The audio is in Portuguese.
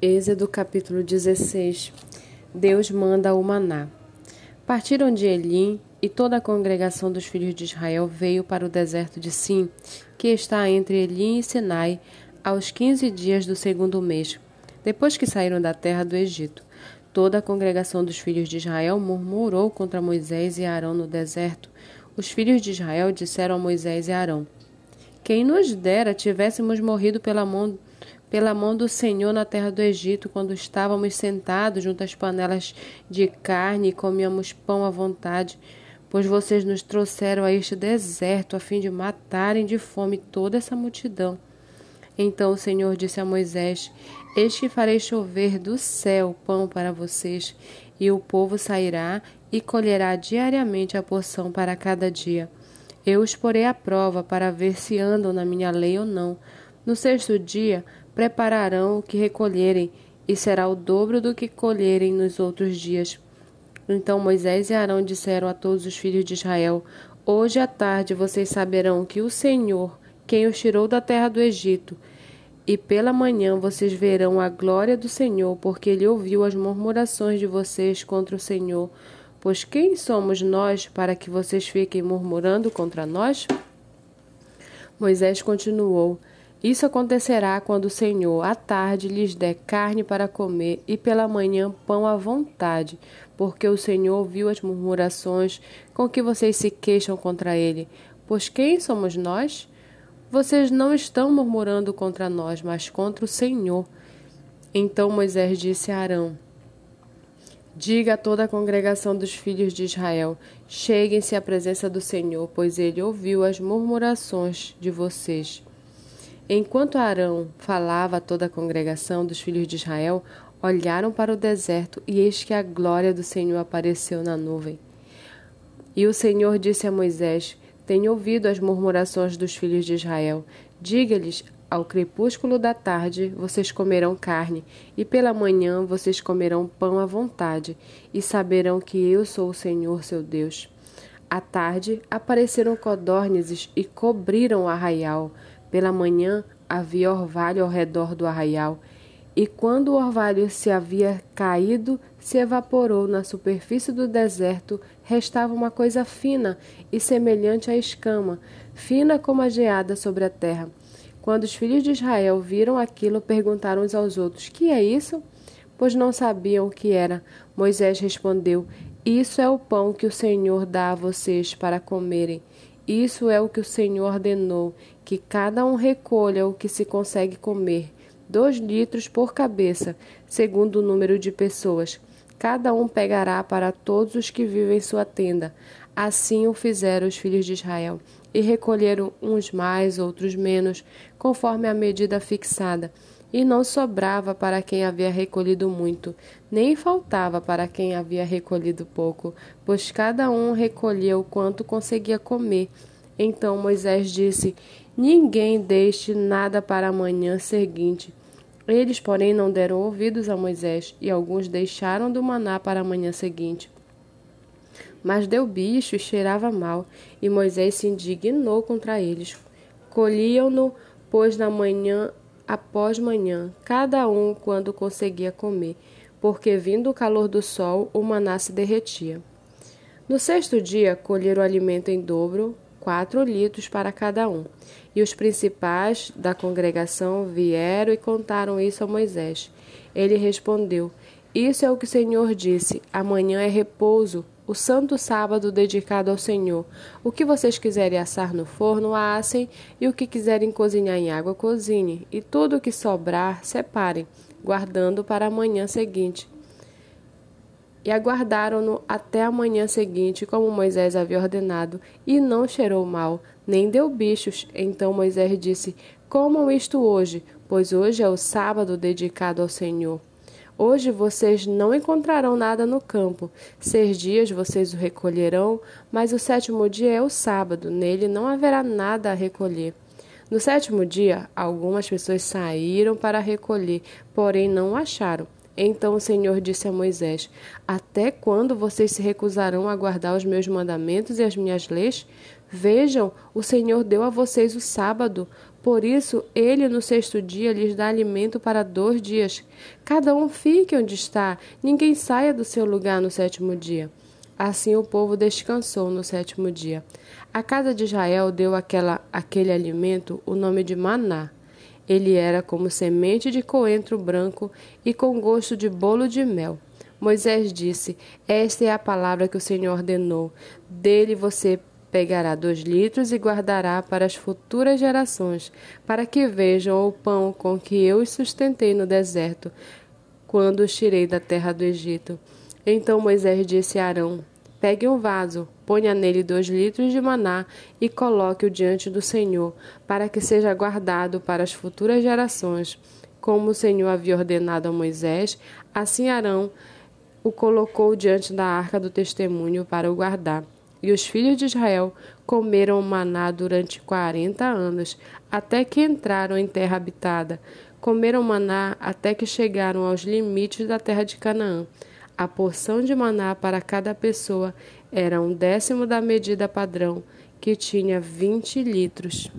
Êxodo capítulo 16 Deus manda o maná. Partiram de Elim e toda a congregação dos filhos de Israel veio para o deserto de Sim, que está entre Elim e Sinai, aos quinze dias do segundo mês, depois que saíram da terra do Egito. Toda a congregação dos filhos de Israel murmurou contra Moisés e Arão no deserto. Os filhos de Israel disseram a Moisés e Arão: Quem nos dera tivéssemos morrido pela mão pela mão do Senhor na terra do Egito, quando estávamos sentados junto às panelas de carne e comíamos pão à vontade, pois vocês nos trouxeram a este deserto a fim de matarem de fome toda essa multidão. Então o Senhor disse a Moisés: Eis que farei chover do céu pão para vocês, e o povo sairá e colherá diariamente a porção para cada dia. Eu os porei à prova para ver se andam na minha lei ou não. No sexto dia, prepararão o que recolherem, e será o dobro do que colherem nos outros dias. Então Moisés e Arão disseram a todos os filhos de Israel: Hoje à tarde vocês saberão que o Senhor, quem os tirou da terra do Egito, e pela manhã vocês verão a glória do Senhor, porque ele ouviu as murmurações de vocês contra o Senhor. Pois quem somos nós para que vocês fiquem murmurando contra nós? Moisés continuou: isso acontecerá quando o Senhor à tarde lhes der carne para comer e pela manhã pão à vontade, porque o Senhor ouviu as murmurações com que vocês se queixam contra ele. Pois quem somos nós? Vocês não estão murmurando contra nós, mas contra o Senhor. Então Moisés disse a Arão: Diga a toda a congregação dos filhos de Israel: Cheguem-se à presença do Senhor, pois ele ouviu as murmurações de vocês. Enquanto Arão falava a toda a congregação dos filhos de Israel, olharam para o deserto e eis que a glória do Senhor apareceu na nuvem. E o Senhor disse a Moisés: Tenho ouvido as murmurações dos filhos de Israel. Diga-lhes: Ao crepúsculo da tarde vocês comerão carne, e pela manhã vocês comerão pão à vontade, e saberão que eu sou o Senhor seu Deus. À tarde apareceram codornizes e cobriram o arraial. Pela manhã havia orvalho ao redor do arraial, e quando o orvalho se havia caído, se evaporou na superfície do deserto, restava uma coisa fina e semelhante à escama, fina como a geada sobre a terra. Quando os filhos de Israel viram aquilo, perguntaram uns aos outros: Que é isso? Pois não sabiam o que era. Moisés respondeu: Isso é o pão que o Senhor dá a vocês para comerem. Isso é o que o Senhor ordenou, que cada um recolha o que se consegue comer, dois litros por cabeça, segundo o número de pessoas. Cada um pegará para todos os que vivem em sua tenda. Assim o fizeram os filhos de Israel, e recolheram uns mais, outros menos, conforme a medida fixada. E não sobrava para quem havia recolhido muito, nem faltava para quem havia recolhido pouco, pois cada um recolheu quanto conseguia comer. Então Moisés disse: Ninguém deixe nada para a manhã seguinte. Eles, porém, não deram ouvidos a Moisés, e alguns deixaram do maná para a manhã seguinte. Mas deu bicho e cheirava mal, e Moisés se indignou contra eles. Colhiam-no, pois, na manhã após manhã, cada um quando conseguia comer, porque vindo o calor do sol, o maná se derretia. No sexto dia, colheram o alimento em dobro, quatro litros para cada um. E os principais da congregação vieram e contaram isso a Moisés. Ele respondeu: Isso é o que o Senhor disse: amanhã é repouso, o santo sábado dedicado ao Senhor. O que vocês quiserem assar no forno, assem, e o que quiserem cozinhar em água, cozinhem, e tudo o que sobrar, separem, guardando para a manhã seguinte. E aguardaram-no até a manhã seguinte, como Moisés havia ordenado, e não cheirou mal, nem deu bichos. Então Moisés disse: Comam isto hoje, pois hoje é o sábado dedicado ao Senhor. Hoje vocês não encontrarão nada no campo. Seis dias vocês o recolherão, mas o sétimo dia é o sábado, nele não haverá nada a recolher. No sétimo dia, algumas pessoas saíram para recolher, porém não o acharam. Então o Senhor disse a Moisés: Até quando vocês se recusarão a guardar os meus mandamentos e as minhas leis? Vejam, o Senhor deu a vocês o sábado. Por isso, ele no sexto dia lhes dá alimento para dois dias. Cada um fique onde está, ninguém saia do seu lugar no sétimo dia. Assim o povo descansou no sétimo dia. A casa de Israel deu àquela, àquele alimento o nome de maná. Ele era como semente de coentro branco e com gosto de bolo de mel. Moisés disse: Esta é a palavra que o Senhor ordenou. Dele você pegará dois litros e guardará para as futuras gerações, para que vejam o pão com que eu os sustentei no deserto, quando os tirei da terra do Egito. Então Moisés disse a Arão: Pegue um vaso, ponha nele dois litros de maná e coloque-o diante do Senhor, para que seja guardado para as futuras gerações. Como o Senhor havia ordenado a Moisés, assim Arão o colocou diante da arca do testemunho para o guardar. E os filhos de Israel comeram maná durante quarenta anos, até que entraram em terra habitada. Comeram maná até que chegaram aos limites da terra de Canaã. A porção de maná para cada pessoa era um décimo da medida padrão, que tinha vinte litros.